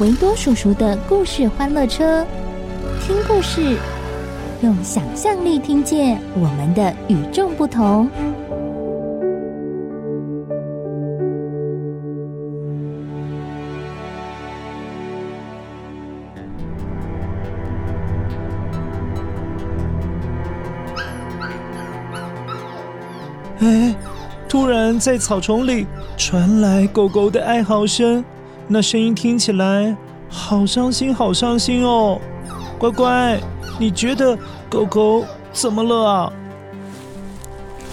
维多叔叔的故事欢乐车，听故事，用想象力听见我们的与众不同。哎。突然，在草丛里传来狗狗的哀嚎声，那声音听起来好伤心，好伤心哦。乖乖，你觉得狗狗怎么了啊？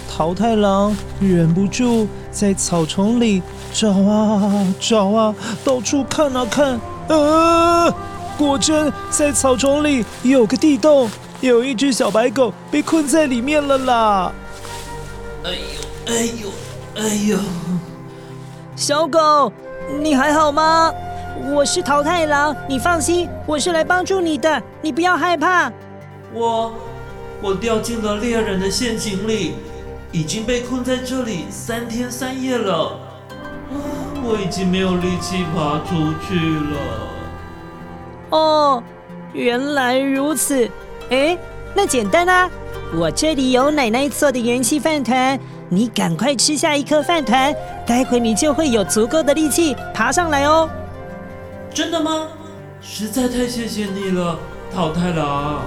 桃太郎忍不住在草丛里找啊找啊，到处看啊看，啊，果真在草丛里有个地洞，有一只小白狗被困在里面了啦。哎呦！哎呦，哎呦，小狗，你还好吗？我是桃太郎，你放心，我是来帮助你的，你不要害怕。我，我掉进了猎人的陷阱里，已经被困在这里三天三夜了，我已经没有力气爬出去了。哦，原来如此。哎，那简单啊，我这里有奶奶做的元气饭团。你赶快吃下一颗饭团，待会你就会有足够的力气爬上来哦。真的吗？实在太谢谢你了，桃太郎。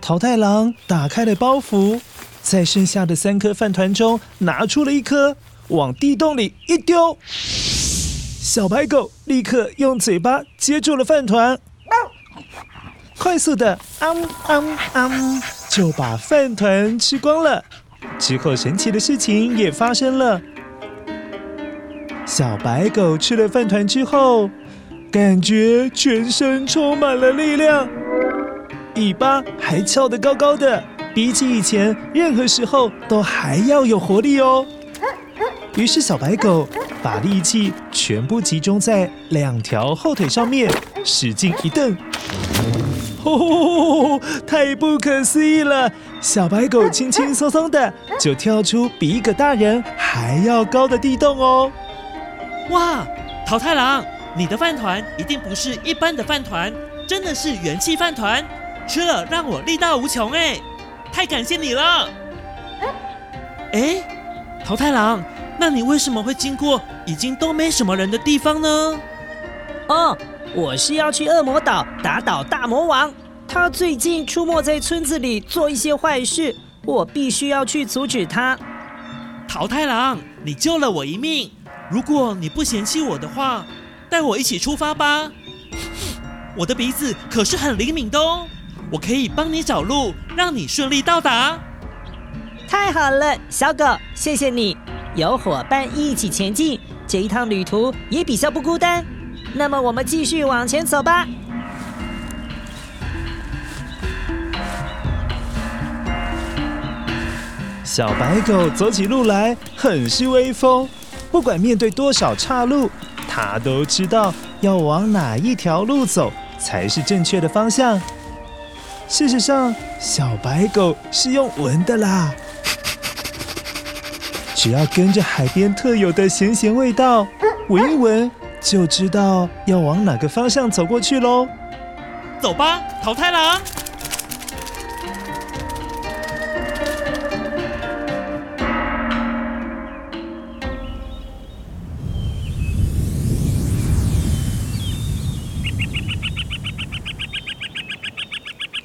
桃太郎打开了包袱，在剩下的三颗饭团中拿出了一颗，往地洞里一丢。小白狗立刻用嘴巴接住了饭团。快速的，啊啊啊，就把饭团吃光了。之后，神奇的事情也发生了。小白狗吃了饭团之后，感觉全身充满了力量，尾巴还翘得高高的，比起以前任何时候都还要有活力哦。于是，小白狗把力气全部集中在两条后腿上面，使劲一蹬。哦，太不可思议了！小白狗轻轻松松的就跳出比一个大人还要高的地洞哦！哇，桃太郎，你的饭团一定不是一般的饭团，真的是元气饭团，吃了让我力大无穷哎！太感谢你了！哎，桃太郎，那你为什么会经过已经都没什么人的地方呢？哦。我是要去恶魔岛打倒大魔王，他最近出没在村子里做一些坏事，我必须要去阻止他。桃太郎，你救了我一命，如果你不嫌弃我的话，带我一起出发吧。我的鼻子可是很灵敏的哦，我可以帮你找路，让你顺利到达。太好了，小狗，谢谢你，有伙伴一起前进，这一趟旅途也比较不孤单。那么我们继续往前走吧。小白狗走起路来很是威风，不管面对多少岔路，它都知道要往哪一条路走才是正确的方向。事实上，小白狗是用闻的啦，只要跟着海边特有的咸咸味道闻一闻。就知道要往哪个方向走过去喽走吧淘汰了啊。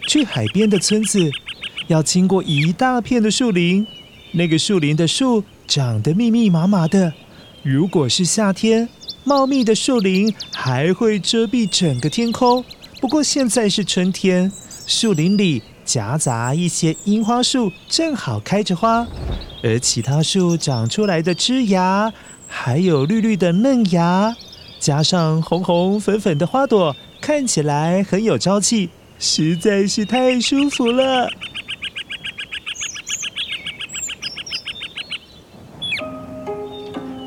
去海边的村子要经过一大片的树林。那个树林的树长得密密麻麻的如果是夏天茂密的树林还会遮蔽整个天空。不过现在是春天，树林里夹杂一些樱花树，正好开着花，而其他树长出来的枝芽，还有绿绿的嫩芽，加上红红粉粉的花朵，看起来很有朝气，实在是太舒服了。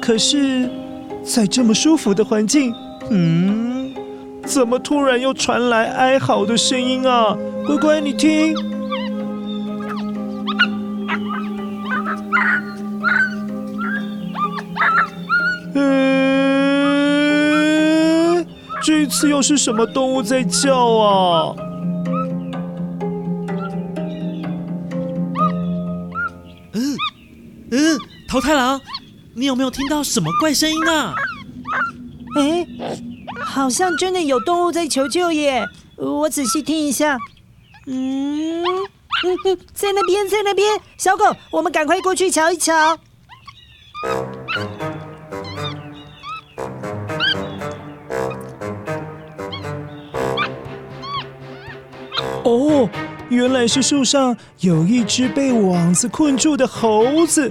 可是，在这么舒服的环境，嗯，怎么突然又传来哀嚎的声音啊？乖乖，你听，嗯，这次又是什么动物在叫啊？嗯嗯，桃太郎。你有没有听到什么怪声音啊？哎，好像真的有动物在求救耶！我仔细听一下，嗯嗯嗯，在那边，在那边，小狗，我们赶快过去瞧一瞧。哦，原来是树上有一只被网子困住的猴子。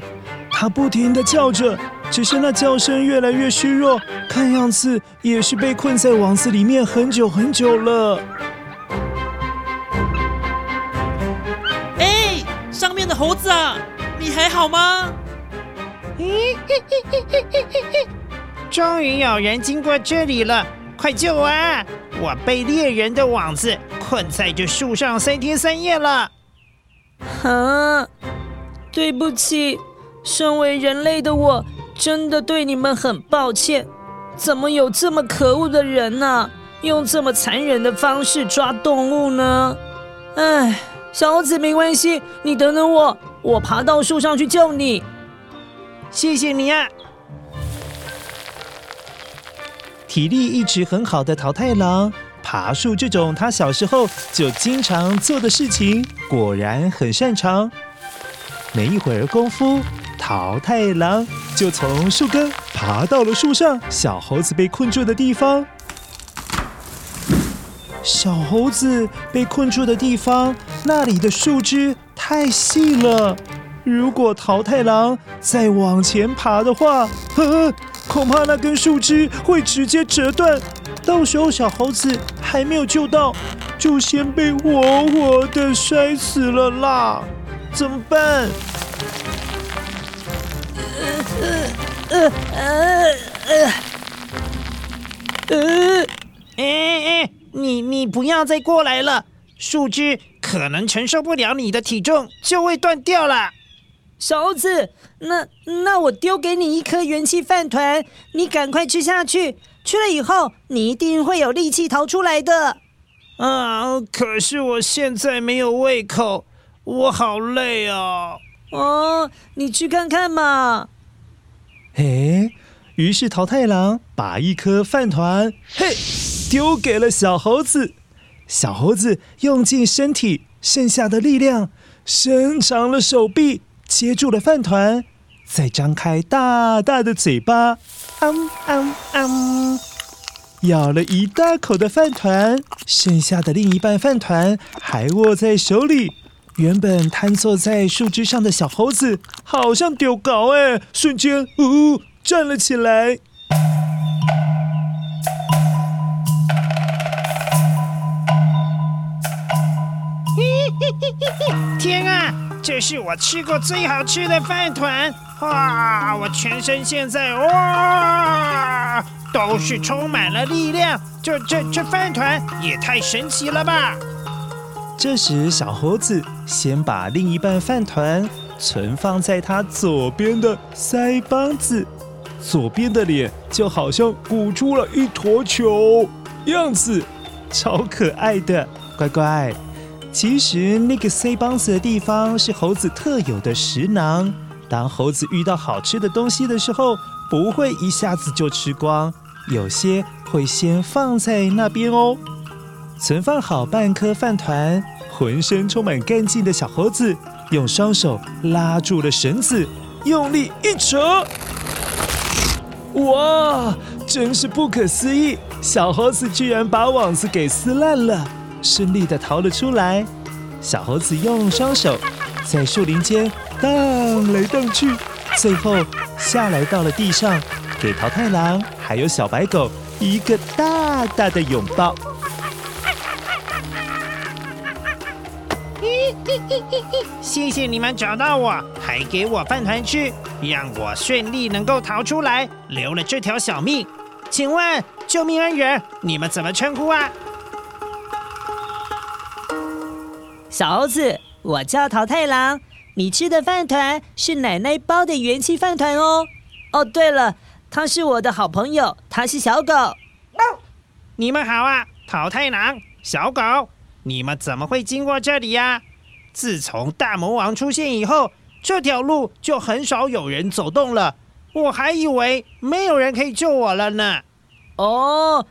它不停地叫着，只是那叫声越来越虚弱，看样子也是被困在网子里面很久很久了。哎，上面的猴子啊，你还好吗？咦，终于有人经过这里了，快救我！我被猎人的网子困在这树上三天三夜了。啊，对不起。身为人类的我，真的对你们很抱歉。怎么有这么可恶的人呢？用这么残忍的方式抓动物呢？哎，小猴子没关系，你等等我，我爬到树上去救你。谢谢你啊！体力一直很好的桃太郎，爬树这种他小时候就经常做的事情，果然很擅长。没一会儿功夫。桃太郎就从树根爬到了树上，小猴子被困住的地方。小猴子被困住的地方，那里的树枝太细了，如果桃太郎再往前爬的话，呵呵，恐怕那根树枝会直接折断，到时候小猴子还没有救到，就先被活活的摔死了啦！怎么办？呃呃呃呃呃，哎哎，你你不要再过来了，树枝可能承受不了你的体重，就会断掉了。小猴子，那那我丢给你一颗元气饭团，你赶快吃下去，吃了以后你一定会有力气逃出来的。啊，可是我现在没有胃口，我好累啊。哦，你去看看嘛。哎，于是桃太郎把一颗饭团嘿丢给了小猴子，小猴子用尽身体剩下的力量，伸长了手臂接住了饭团，再张开大大的嘴巴，嗯嗯嗯，咬了一大口的饭团，剩下的另一半饭团还握在手里。原本瘫坐在树枝上的小猴子，好像丢高哎，瞬间呜、呃、站了起来。天啊，这是我吃过最好吃的饭团！哇，我全身现在哇都是充满了力量。这这这饭团也太神奇了吧！这时，小猴子先把另一半饭团存放在他左边的腮帮子，左边的脸就好像鼓出了一坨球，样子超可爱的。乖乖，其实那个腮帮子的地方是猴子特有的食囊，当猴子遇到好吃的东西的时候，不会一下子就吃光，有些会先放在那边哦。存放好半颗饭团，浑身充满干劲的小猴子用双手拉住了绳子，用力一扯，哇，真是不可思议！小猴子居然把网子给撕烂了，顺利的逃了出来。小猴子用双手在树林间荡来荡去，最后下来到了地上，给桃太郎还有小白狗一个大大的拥抱。谢谢你们找到我，还给我饭团吃，让我顺利能够逃出来，留了这条小命。请问救命恩人，你们怎么称呼啊？小猴子，我叫桃太郎。你吃的饭团是奶奶包的元气饭团哦。哦，对了，他是我的好朋友，他是小狗。你们好啊，桃太郎，小狗，你们怎么会经过这里呀？自从大魔王出现以后，这条路就很少有人走动了。我还以为没有人可以救我了呢。哦，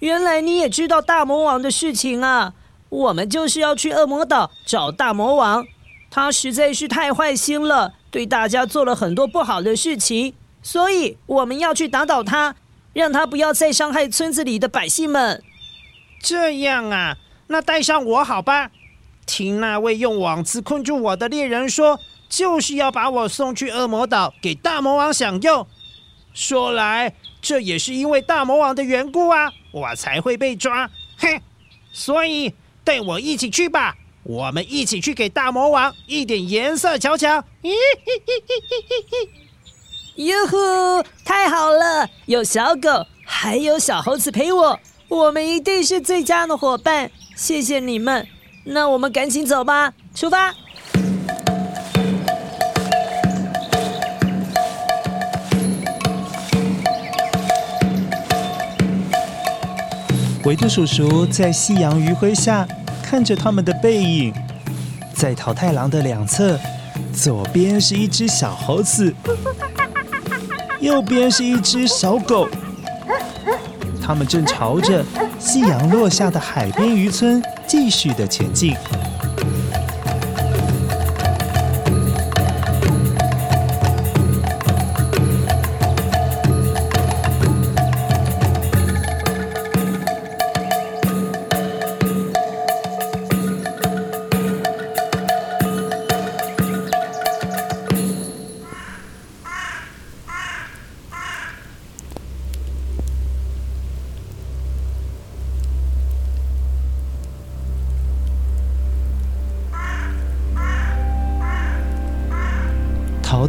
原来你也知道大魔王的事情啊！我们就是要去恶魔岛找大魔王，他实在是太坏心了，对大家做了很多不好的事情，所以我们要去打倒他，让他不要再伤害村子里的百姓们。这样啊，那带上我好吧。听那位用网子困住我的猎人说，就是要把我送去恶魔岛给大魔王享用。说来，这也是因为大魔王的缘故啊，我才会被抓。哼，所以带我一起去吧，我们一起去给大魔王一点颜色瞧瞧。咦嘿嘿嘿嘿嘿！哟呼，太好了，有小狗，还有小猴子陪我，我们一定是最佳的伙伴。谢谢你们。那我们赶紧走吧，出发！维度叔叔在夕阳余晖下看着他们的背影，在桃太郎的两侧，左边是一只小猴子，右边是一只小狗，他们正朝着夕阳落下的海边渔村。继续的前进。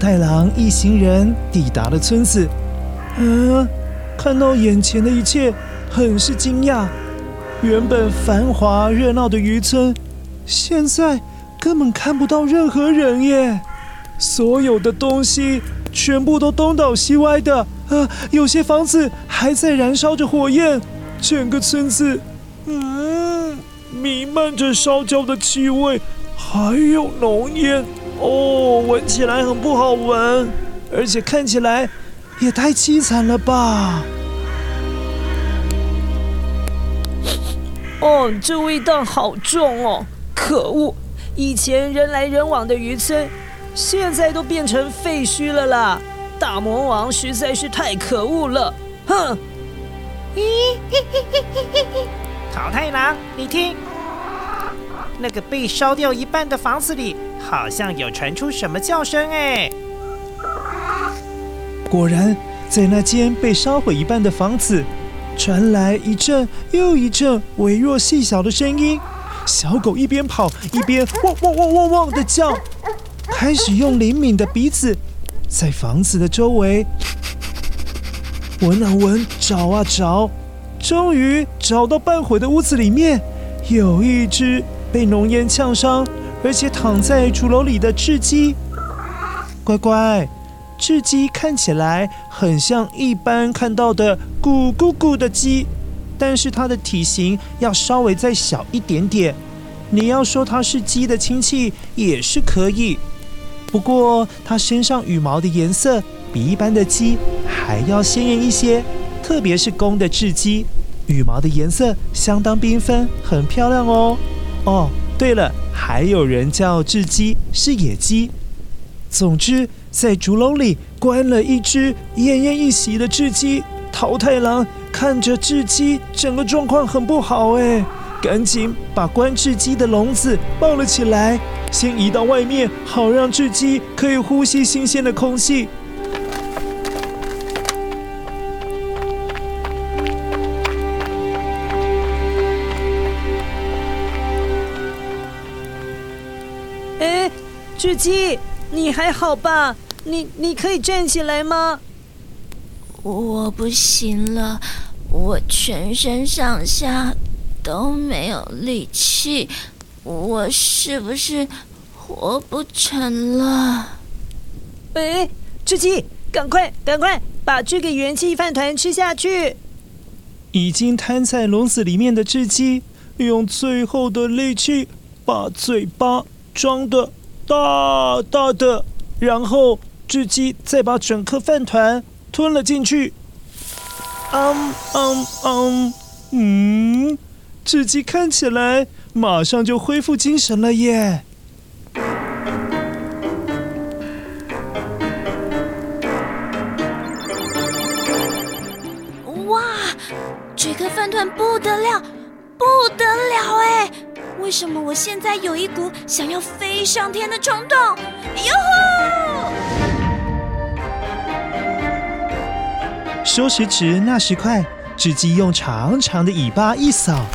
太郎一行人抵达了村子，嗯、看到眼前的一切，很是惊讶。原本繁华热闹的渔村，现在根本看不到任何人耶！所有的东西全部都东倒西歪的，啊，有些房子还在燃烧着火焰，整个村子，嗯，弥漫着烧焦的气味，还有浓烟。哦，闻起来很不好闻，而且看起来也太凄惨了吧！哦，这味道好重哦！可恶，以前人来人往的渔村，现在都变成废墟了啦！大魔王实在是太可恶了！哼！咦，嘿嘿嘿嘿嘿嘿，桃太郎，你听。那个被烧掉一半的房子里，好像有传出什么叫声哎！果然，在那间被烧毁一半的房子，传来一阵又一阵微弱细小的声音。小狗一边跑一边汪汪汪汪汪的叫，开始用灵敏的鼻子在房子的周围闻啊闻，找啊找，终于找到半毁的屋子里面有一只。被浓烟呛伤，而且躺在竹篓里的雉鸡，乖乖，雉鸡看起来很像一般看到的咕咕咕的鸡，但是它的体型要稍微再小一点点。你要说它是鸡的亲戚也是可以，不过它身上羽毛的颜色比一般的鸡还要鲜艳一些，特别是公的雉鸡，羽毛的颜色相当缤纷，很漂亮哦。哦，对了，还有人叫雉鸡是野鸡。总之，在竹笼里关了一只奄奄一息的雉鸡。桃太郎看着雉鸡，整个状况很不好哎，赶紧把关雉鸡的笼子抱了起来，先移到外面，好让雉鸡可以呼吸新鲜的空气。哎，雉鸡，你还好吧？你你可以站起来吗？我不行了，我全身上下都没有力气，我是不是活不成了？哎，志基，赶快赶快把这个元气饭团吃下去！已经瘫在笼子里面的雉鸡，用最后的力气把嘴巴张得大大的，然后雉鸡再把整颗饭团。吞了进去，嗯嗯嗯，嗯，雉鸡看起来马上就恢复精神了耶！哇，这个饭团不得了，不得了哎！为什么我现在有一股想要飞上天的冲动？哟吼！说时迟，那时快，雉鸡用长长的尾巴一扫，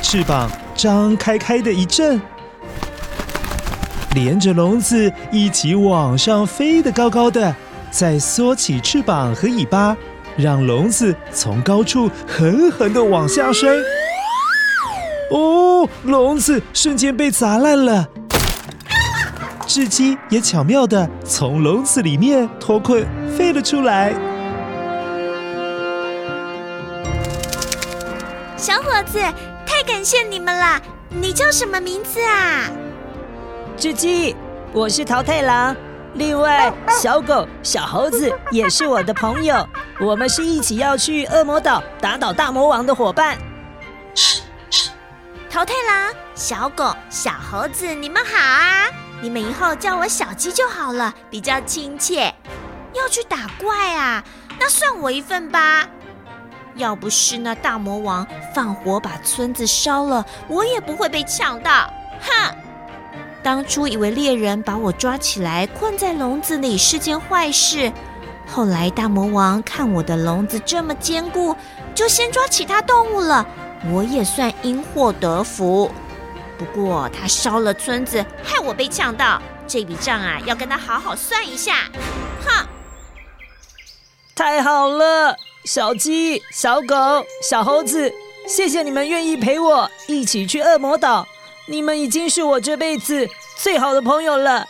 翅膀张开开的一震，连着笼子一起往上飞得高高的，再缩起翅膀和尾巴，让笼子从高处狠狠地往下摔。哦，笼子瞬间被砸烂了，雉鸡也巧妙的从笼子里面脱困飞了出来。小伙子，太感谢你们了！你叫什么名字啊？雉鸡，我是桃太郎。另外，小狗、小猴子也是我的朋友。我们是一起要去恶魔岛打倒大魔王的伙伴。桃太郎、小狗、小猴子，你们好啊！你们以后叫我小鸡就好了，比较亲切。要去打怪啊？那算我一份吧。要不是那大魔王放火把村子烧了，我也不会被呛到。哼！当初以为猎人把我抓起来困在笼子里是件坏事，后来大魔王看我的笼子这么坚固，就先抓其他动物了，我也算因祸得福。不过他烧了村子，害我被呛到，这笔账啊，要跟他好好算一下。哼！太好了！小鸡、小狗、小猴子，谢谢你们愿意陪我一起去恶魔岛。你们已经是我这辈子最好的朋友了。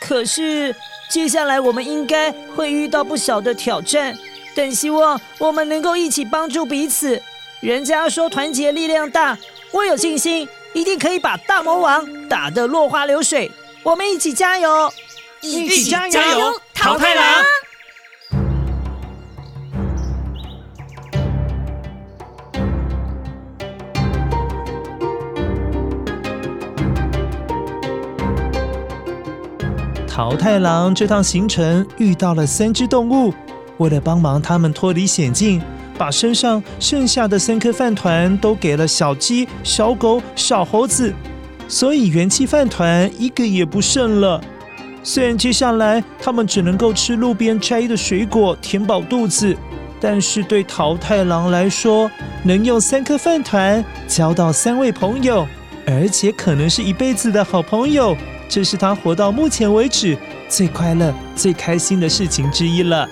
可是接下来我们应该会遇到不小的挑战，但希望我们能够一起帮助彼此。人家说团结力量大，我有信心，一定可以把大魔王打得落花流水。我们一起加油！一起加油，淘汰狼！桃太郎这趟行程遇到了三只动物，为了帮忙他们脱离险境，把身上剩下的三颗饭团都给了小鸡、小狗、小猴子，所以元气饭团一个也不剩了。虽然接下来他们只能够吃路边摘的水果填饱肚子，但是对桃太郎来说，能用三颗饭团交到三位朋友，而且可能是一辈子的好朋友。这是他活到目前为止最快乐、最开心的事情之一了。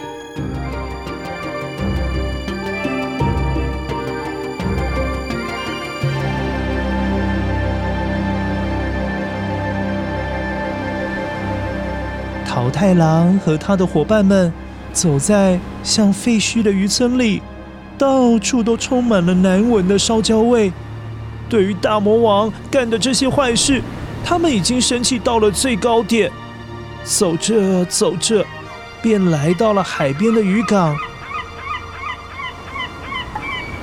小太郎和他的伙伴们走在像废墟的渔村里，到处都充满了难闻的烧焦味。对于大魔王干的这些坏事，他们已经生气到了最高点，走着走着，便来到了海边的渔港。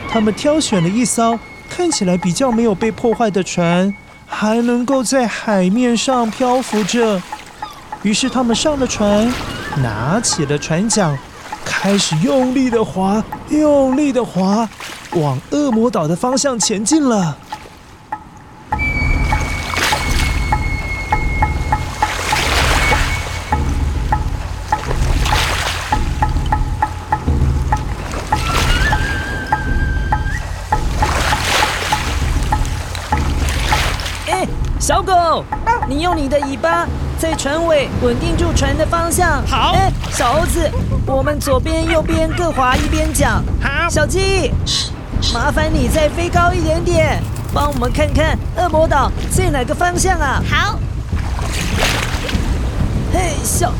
他们挑选了一艘看起来比较没有被破坏的船，还能够在海面上漂浮着。于是他们上了船，拿起了船桨，开始用力的划，用力的划，往恶魔岛的方向前进了。你用你的尾巴。在船尾稳定住船的方向。好。哎，小猴子，我们左边、右边各划一边桨。好。小鸡，麻烦你再飞高一点点，帮我们看看恶魔岛在哪个方向啊？好。嘿小，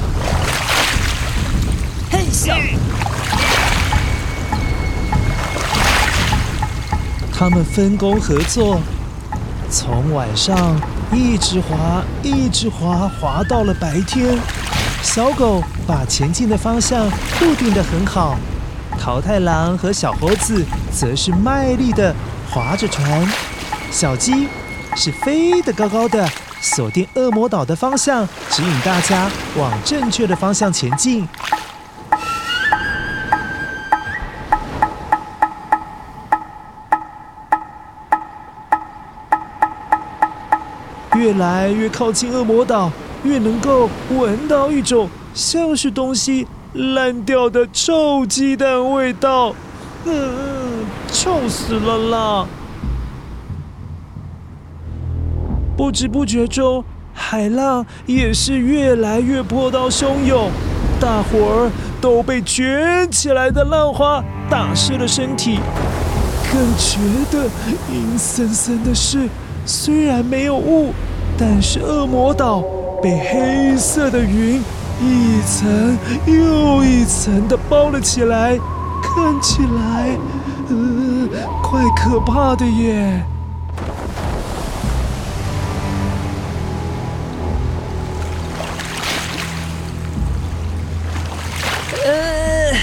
嘿小。他们分工合作，从晚上。一直滑，一直滑，滑到了白天。小狗把前进的方向固定得很好，桃太郎和小猴子则是卖力地划着船。小鸡是飞得高高的，锁定恶魔岛的方向，指引大家往正确的方向前进。越来越靠近恶魔岛，越能够闻到一种像是东西烂掉的臭鸡蛋味道。嗯，臭死了啦！不知不觉中，海浪也是越来越波涛汹涌，大伙儿都被卷起来的浪花打湿了身体。更觉得阴森森的是，虽然没有雾，但是恶魔岛被黑色的云一层又一层的包了起来，看起来，呃，怪可怕的耶。呃，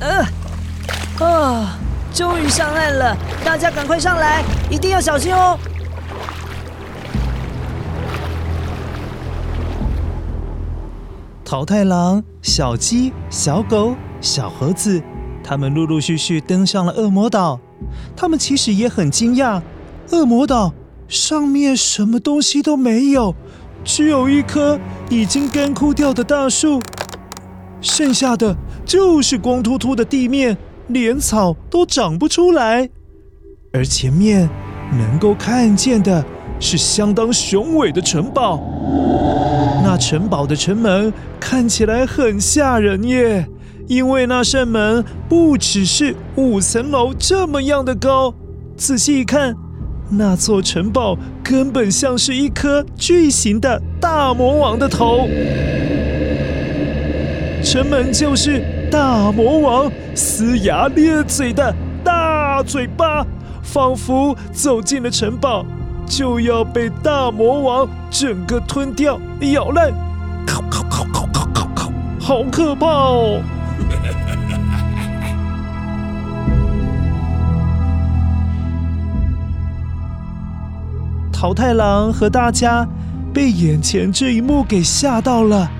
呃，啊。终于上岸了，大家赶快上来，一定要小心哦！桃太郎、小鸡、小狗、小猴子，他们陆陆续续登上了恶魔岛。他们其实也很惊讶，恶魔岛上面什么东西都没有，只有一棵已经干枯掉的大树，剩下的就是光秃秃的地面。连草都长不出来，而前面能够看见的是相当雄伟的城堡。城堡的城门看起来很吓人耶，因为那扇门不只是五层楼这么样的高，仔细一看，那座城堡根本像是一颗巨型的大魔王的头。城门就是。大魔王龇牙咧嘴的大嘴巴，仿佛走进了城堡，就要被大魔王整个吞掉、咬烂，烤烤烤烤烤烤烤，好可怕哦！桃太郎和大家被眼前这一幕给吓到了，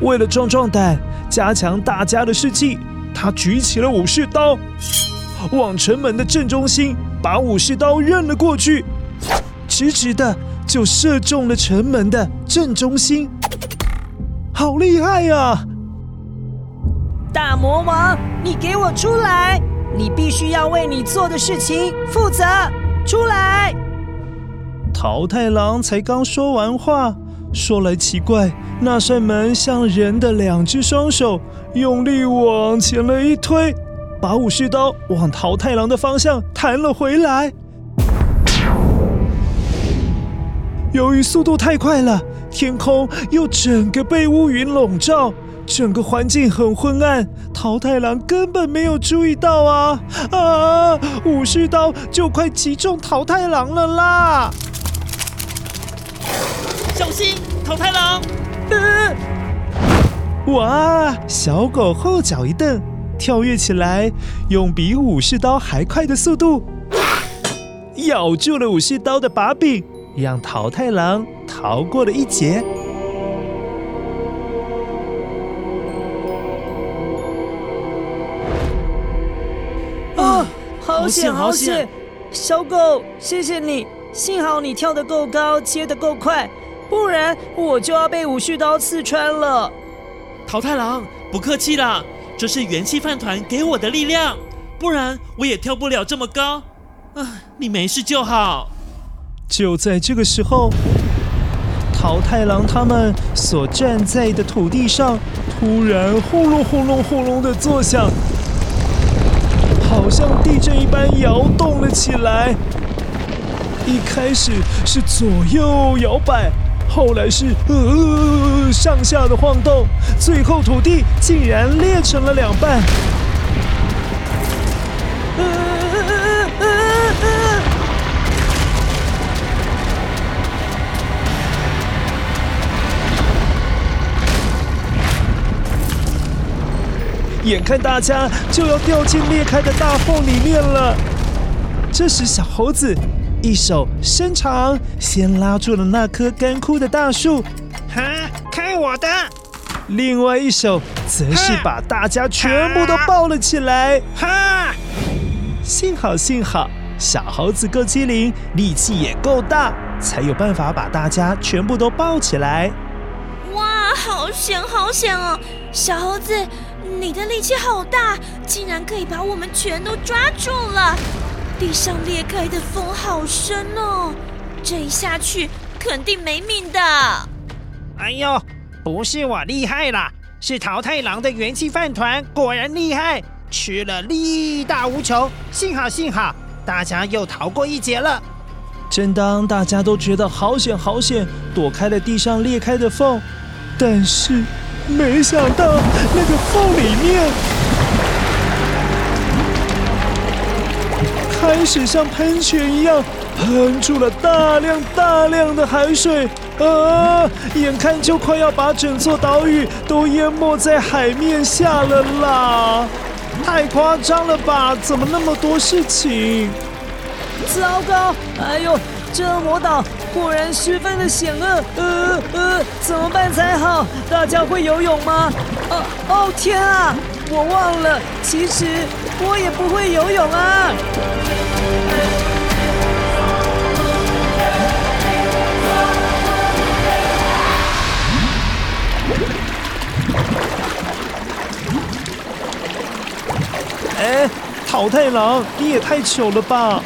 为了壮壮胆。加强大家的士气，他举起了武士刀，往城门的正中心把武士刀扔了过去，直直的就射中了城门的正中心。好厉害呀！大魔王，你给我出来！你必须要为你做的事情负责！出来！桃太郎才刚说完话。说来奇怪，那扇门像人的两只双手，用力往前了一推，把武士刀往桃太郎的方向弹了回来。由于速度太快了，天空又整个被乌云笼罩，整个环境很昏暗，桃太郎根本没有注意到啊啊！武士刀就快击中桃太郎了啦！小心，桃太郎！呃，哇！小狗后脚一蹬，跳跃起来，用比武士刀还快的速度咬住了武士刀的把柄，让桃太郎逃过了一劫。啊，好险好险！小狗，谢谢你，幸好你跳得够高，切得够快，不然我就要被武士刀刺穿了。桃太郎，不客气啦，这是元气饭团给我的力量，不然我也跳不了这么高。啊，你没事就好。就在这个时候，桃太郎他们所站在的土地上，突然轰隆轰隆轰隆的作响，好像地震一般摇动了起来。一开始是左右摇摆，后来是呃上下的晃动，最后土地竟然裂成了两半。眼看大家就要掉进裂开的大缝里面了，这时小猴子一手伸长，先拉住了那棵干枯的大树，哈，看我的！另外一手则是把大家全部都抱了起来，哈！幸好幸好，小猴子够机灵，力气也够大，才有办法把大家全部都抱起来。哇，好险好险哦，小猴子。你的力气好大，竟然可以把我们全都抓住了！地上裂开的缝好深哦，这一下去肯定没命的。哎呦，不是我厉害啦，是桃太郎的元气饭团果然厉害，吃了力大无穷。幸好幸好，大家又逃过一劫了。正当大家都觉得好险好险，躲开了地上裂开的缝，但是。没想到那个缝里面开始像喷泉一样喷出了大量大量的海水啊！眼看就快要把整座岛屿都淹没在海面下了啦！太夸张了吧？怎么那么多事情？糟糕！哎呦！这魔岛果然十分的险恶，呃呃，怎么办才好？大家会游泳吗？哦哦天啊！我忘了，其实我也不会游泳啊。哎，桃太郎，你也太糗了吧！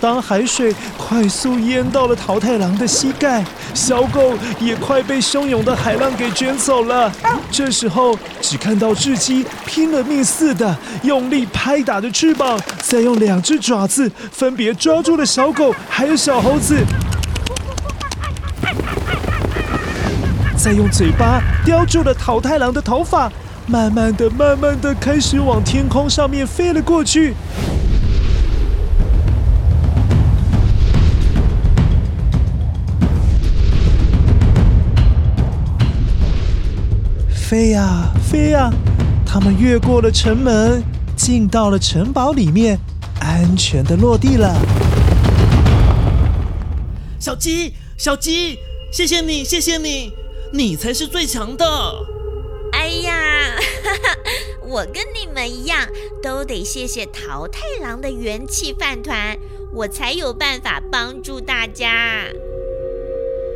当海水快速淹到了桃太郎的膝盖，小狗也快被汹涌的海浪给卷走了。这时候，只看到雉鸡拼了命似的用力拍打着翅膀，再用两只爪子分别抓住了小狗还有小猴子，再用嘴巴叼住了桃太郎的头发，慢慢的、慢慢的开始往天空上面飞了过去。飞呀飞呀，他们越过了城门，进到了城堡里面，安全的落地了。小鸡，小鸡，谢谢你，谢谢你，你才是最强的。哎呀，哈哈，我跟你们一样，都得谢谢桃太郎的元气饭团，我才有办法帮助大家。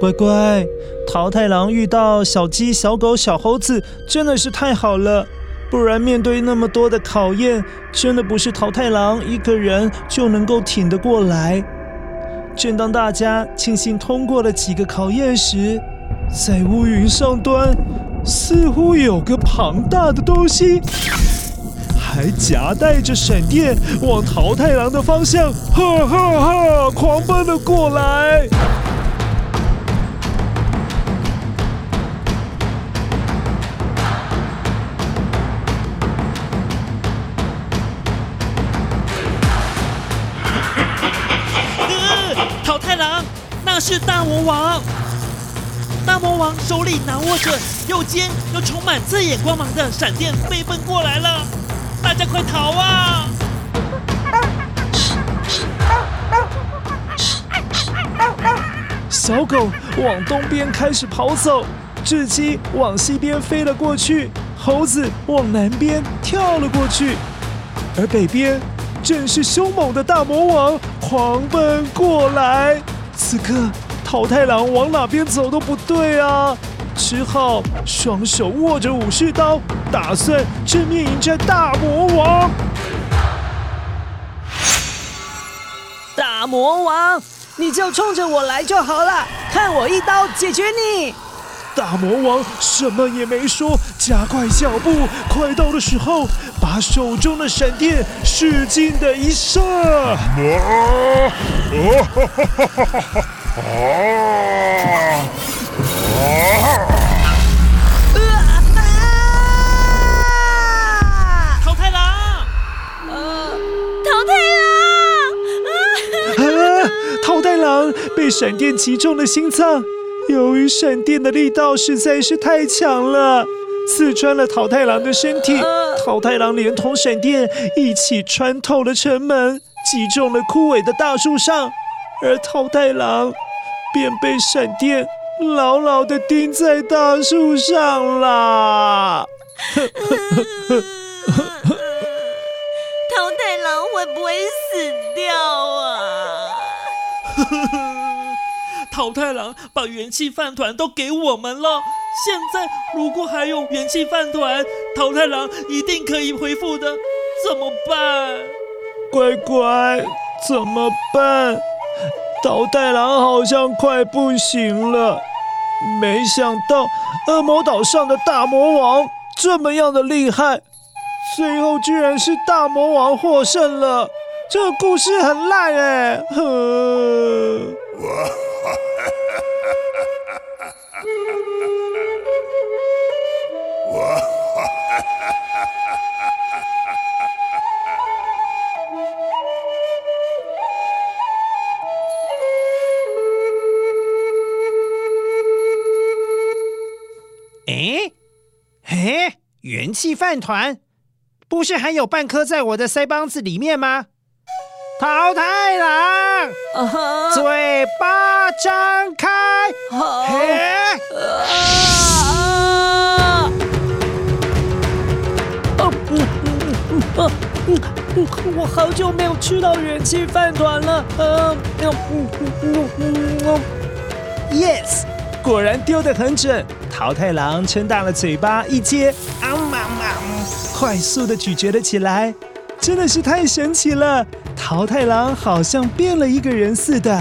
乖乖，桃太郎遇到小鸡、小狗、小猴子，真的是太好了。不然面对那么多的考验，真的不是桃太郎一个人就能够挺得过来。正当大家庆幸通过了几个考验时，在乌云上端，似乎有个庞大的东西，还夹带着闪电，往桃太郎的方向，哈哈哈，狂奔了过来。是大魔王，大魔王手里拿握着又尖又充满刺眼光芒的闪电，飞奔过来了！大家快逃啊！小狗往东边开始跑走，雉鸡往西边飞了过去，猴子往南边跳了过去，而北边正是凶猛的大魔王狂奔过来。此刻，桃太郎往哪边走都不对啊，只好双手握着武士刀，打算正面迎战大魔王。大魔王，你就冲着我来就好了，看我一刀解决你！大魔王什么也没说，加快脚步，快到的时候，把手中的闪电使劲的一射。啊！桃太郎，桃太郎，啊！桃太郎被闪电击中了心脏。由于闪电的力道实在是太强了，刺穿了桃太郎的身体。桃太郎连同闪电一起穿透了城门，击中了枯萎的大树上，而桃太郎便被闪电牢牢的钉在大树上了。桃太郎会不会死掉啊？桃太郎把元气饭团都给我们了，现在如果还有元气饭团，桃太郎一定可以恢复的，怎么办？乖乖，怎么办？桃太郎好像快不行了。没想到恶魔岛上的大魔王这么样的厉害，最后居然是大魔王获胜了。这个故事很烂哎，呵。哎，哎，元气饭团，不是还有半颗在我的腮帮子里面吗？桃太郎，啊。哈，嘴巴张开，啊。我好久没有吃到元气饭团了，嗯，Yes，果然丢得很准。桃太郎撑大了嘴巴一接，啊嘛嘛，快速的咀嚼了起来，真的是太神奇了。桃太郎好像变了一个人似的，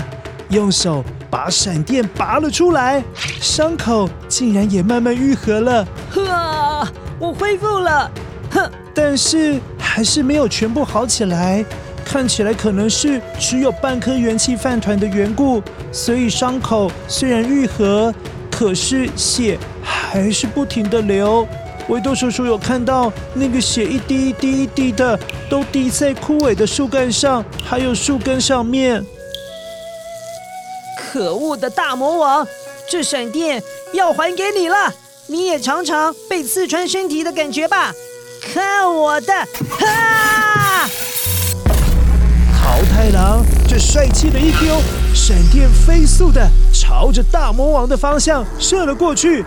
用手把闪电拔了出来，伤口竟然也慢慢愈合了。呵，我恢复了。哼，但是还是没有全部好起来，看起来可能是只有半颗元气饭团的缘故，所以伤口虽然愈合，可是血还是不停的流。维多叔叔有看到那个血一滴一滴一滴的，都滴在枯萎的树干上，还有树根上面。可恶的大魔王，这闪电要还给你了！你也尝尝被刺穿身体的感觉吧！看我的！哈！桃太郎这帅气的一丢，闪电飞速的朝着大魔王的方向射了过去。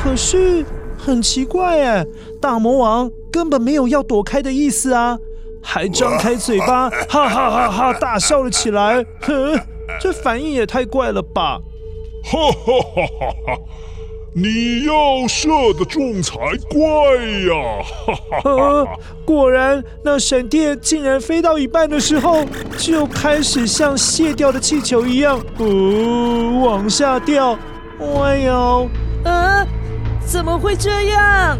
可是。很奇怪哎，大魔王根本没有要躲开的意思啊，还张开嘴巴，哈哈哈哈大笑了起来。哼，这反应也太怪了吧！哈哈哈哈哈！你要射得中才怪呀！哈哈哈哈！果然，那闪电竟然飞到一半的时候，就开始像卸掉的气球一样，哦，往下掉。哎呦，啊！怎么会这样？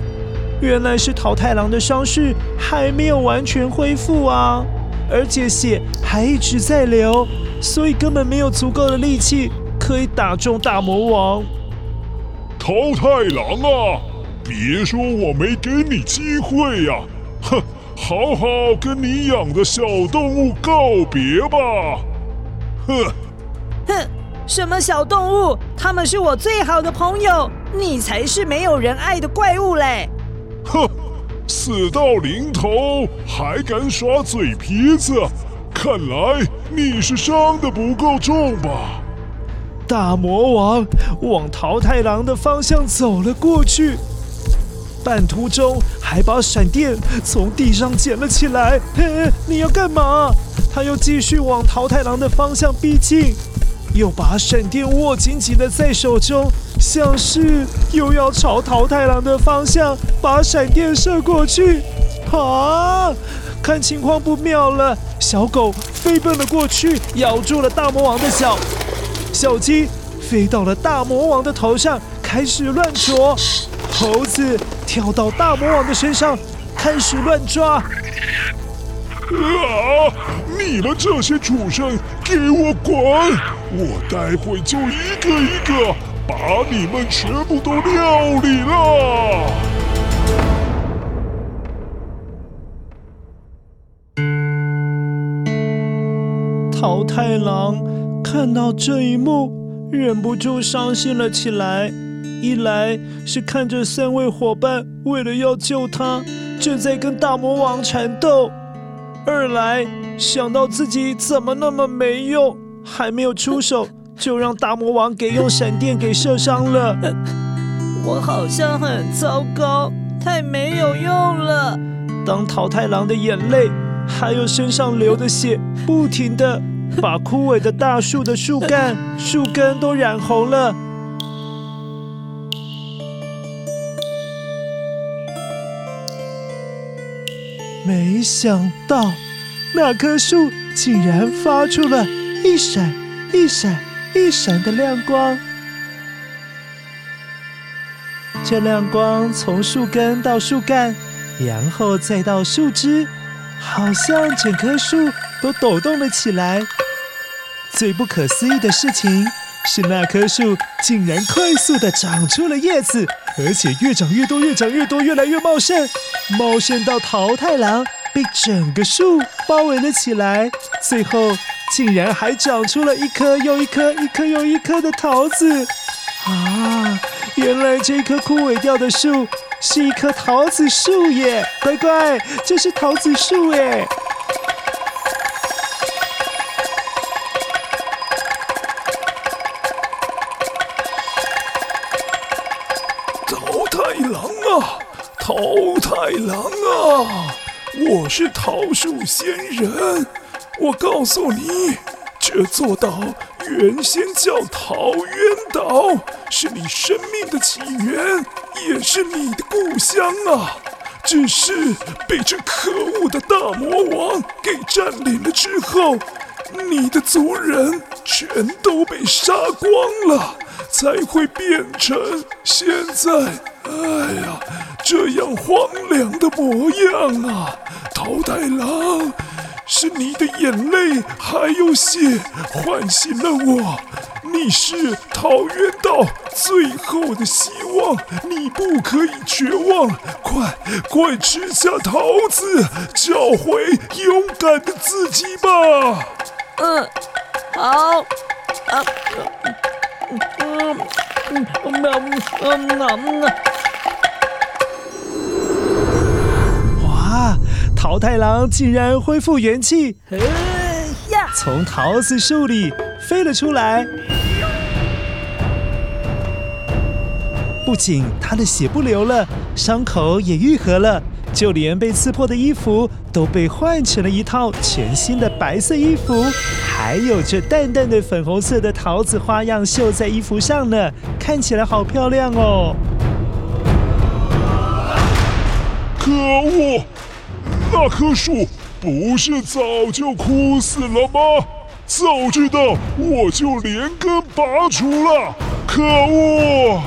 原来是桃太郎的伤势还没有完全恢复啊，而且血还一直在流，所以根本没有足够的力气可以打中大魔王。桃太郎啊，别说我没给你机会呀！哼，好好跟你养的小动物告别吧！哼，哼。什么小动物？他们是我最好的朋友，你才是没有人爱的怪物嘞！哼，死到临头还敢耍嘴皮子，看来你是伤的不够重吧？大魔王往桃太郎的方向走了过去，半途中还把闪电从地上捡了起来。嘿，你要干嘛？他又继续往桃太郎的方向逼近，又把闪电握紧紧的在手中，像是又要朝桃太郎的方向把闪电射过去。啊！看情况不妙了，小狗飞奔了过去，咬住了大魔王的脚。小鸡飞到了大魔王的头上，开始乱啄；猴子跳到大魔王的身上，开始乱抓。啊！你们这些畜生，给我滚！我待会就一个一个把你们全部都料理了。桃太郎。看到这一幕，忍不住伤心了起来。一来是看着三位伙伴为了要救他，正在跟大魔王缠斗；二来想到自己怎么那么没用，还没有出手就让大魔王给用闪电给射伤了。我好像很糟糕，太没有用了。当桃太郎的眼泪还有身上流的血不停的。把枯萎的大树的树干、树根都染红了。没想到，那棵树竟然发出了一闪一闪一闪的亮光。这亮光从树根到树干，然后再到树枝，好像整棵树都抖动了起来。最不可思议的事情是，那棵树竟然快速地长出了叶子，而且越长越多，越长越多，越来越茂盛，茂盛到桃太郎被整个树包围了起来。最后，竟然还长出了一颗又一颗、一颗又一颗的桃子。啊，原来这棵枯萎掉的树是一棵桃子树耶！乖乖，这是桃子树耶！是桃树仙人。我告诉你，这座岛原先叫桃渊岛，是你生命的起源，也是你的故乡啊。只是被这可恶的大魔王给占领了之后，你的族人全都被杀光了，才会变成现在。哎呀，这样荒凉的模样啊！桃太郎，是你的眼泪还有血唤醒了我。你是桃源岛最后的希望，你不可以绝望。快快吃下桃子，找回勇敢的自己吧。嗯，好。啊，嗯嗯嗯嗯嗯嗯。桃太郎竟然恢复元气，从桃子树里飞了出来。不仅他的血不流了，伤口也愈合了，就连被刺破的衣服都被换成了一套全新的白色衣服，还有着淡淡的粉红色的桃子花样绣在衣服上呢，看起来好漂亮哦！可恶！那棵树不是早就枯死了吗？早知道我就连根拔除了！可恶！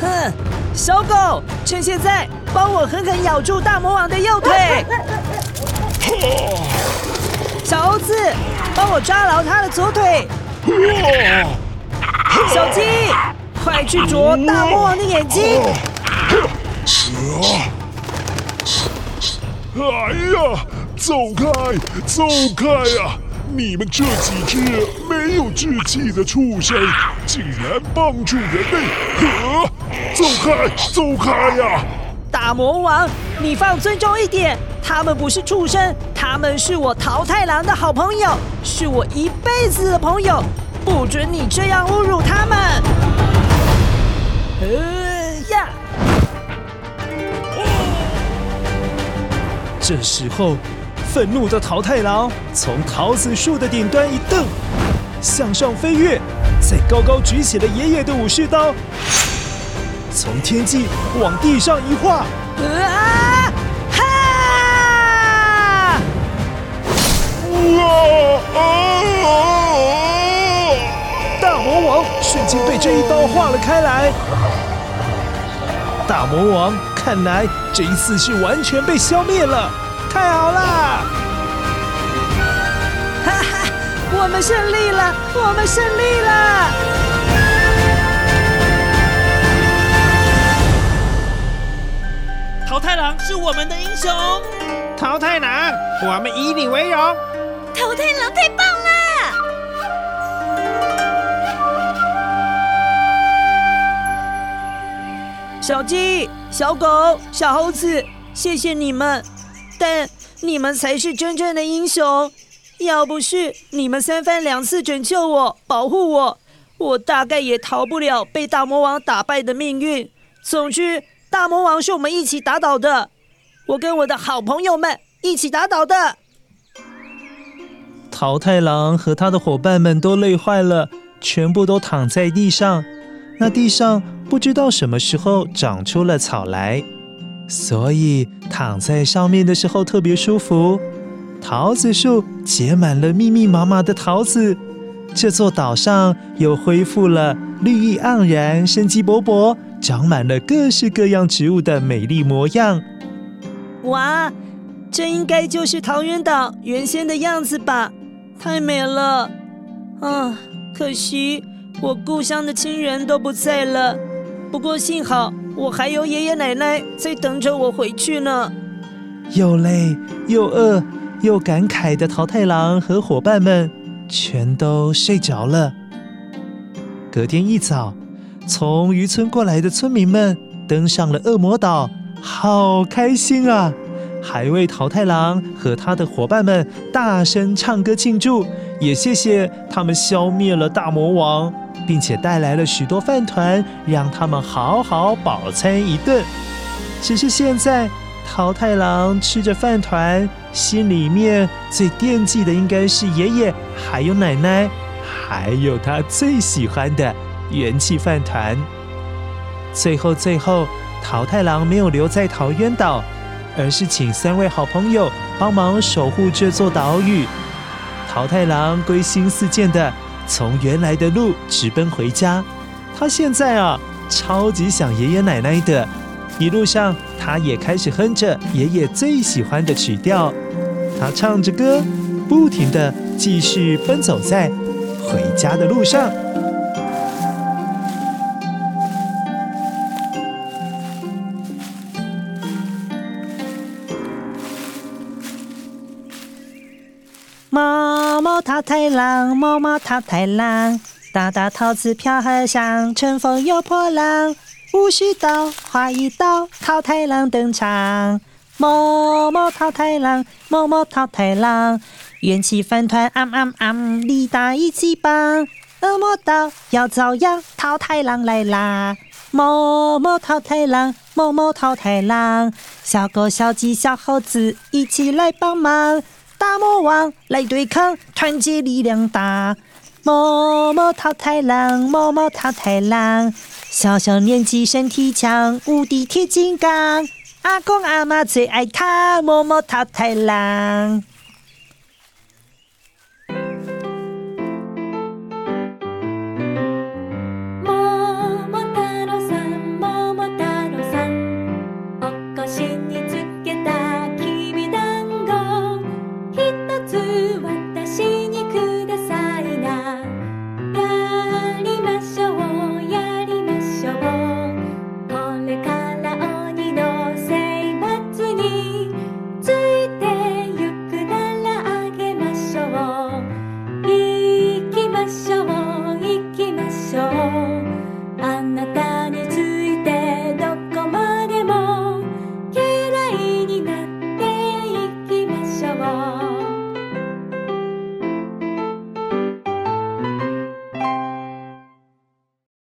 哼，小狗，趁现在帮我狠狠咬住大魔王的右腿。小猴子，帮我抓牢他的左腿。小鸡，快去啄大魔王的眼睛。哎呀，走开，走开呀！你们这几只没有志气的畜生，竟然帮助人类！呵，走开，走开呀！大魔王，你放尊重一点，他们不是畜生，他们是我桃太郎的好朋友，是我一辈子的朋友。不准你这样侮辱他们！呃这时候，愤怒的桃太郎从桃子树的顶端一蹬，向上飞跃，再高高举起了爷爷的武士刀，从天际往地上一划。啊！哈！大魔王瞬间被这一刀划了开来。大魔王看来这一次是完全被消灭了，太好了！哈哈，我们胜利了，我们胜利了！桃太郎是我们的英雄，桃太郎，我们以你为荣。桃太郎太棒小鸡、小狗、小猴子，谢谢你们，但你们才是真正的英雄。要不是你们三番两次拯救我、保护我，我大概也逃不了被大魔王打败的命运。总之，大魔王是我们一起打倒的，我跟我的好朋友们一起打倒的。桃太郎和他的伙伴们都累坏了，全部都躺在地上。那地上不知道什么时候长出了草来，所以躺在上面的时候特别舒服。桃子树结满了密密麻麻的桃子，这座岛上又恢复了绿意盎然、生机勃勃、长满了各式各样植物的美丽模样。哇，这应该就是桃源岛原先的样子吧？太美了！啊，可惜。我故乡的亲人都不在了，不过幸好我还有爷爷奶奶在等着我回去呢。又累又饿又感慨的桃太郎和伙伴们全都睡着了。隔天一早，从渔村过来的村民们登上了恶魔岛，好开心啊！还为桃太郎和他的伙伴们大声唱歌庆祝，也谢谢他们消灭了大魔王。并且带来了许多饭团，让他们好好饱餐一顿。只是现在，桃太郎吃着饭团，心里面最惦记的应该是爷爷，还有奶奶，还有他最喜欢的元气饭团。最后，最后，桃太郎没有留在桃源岛，而是请三位好朋友帮忙守护这座岛屿。桃太郎归心似箭的。从原来的路直奔回家，他现在啊超级想爷爷奶奶的。一路上，他也开始哼着爷爷最喜欢的曲调，他唱着歌，不停地继续奔走在回家的路上。桃太郎，毛毛桃太郎，大大桃子飘河上，乘风又破浪。武士刀，划一刀，桃太郎登场。毛毛桃太郎，毛毛桃太郎，元气饭团，啊啊啊，力大一级棒。恶魔岛要遭殃，桃太郎来啦！毛毛桃太郎，毛毛桃太郎，小狗、小鸡、小猴子一起来帮忙。大魔王来对抗，团结力量大。摸摸桃太郎，摸摸桃太郎，小小年纪身体强，无敌铁金刚。阿公阿妈最爱他，摸摸桃太郎。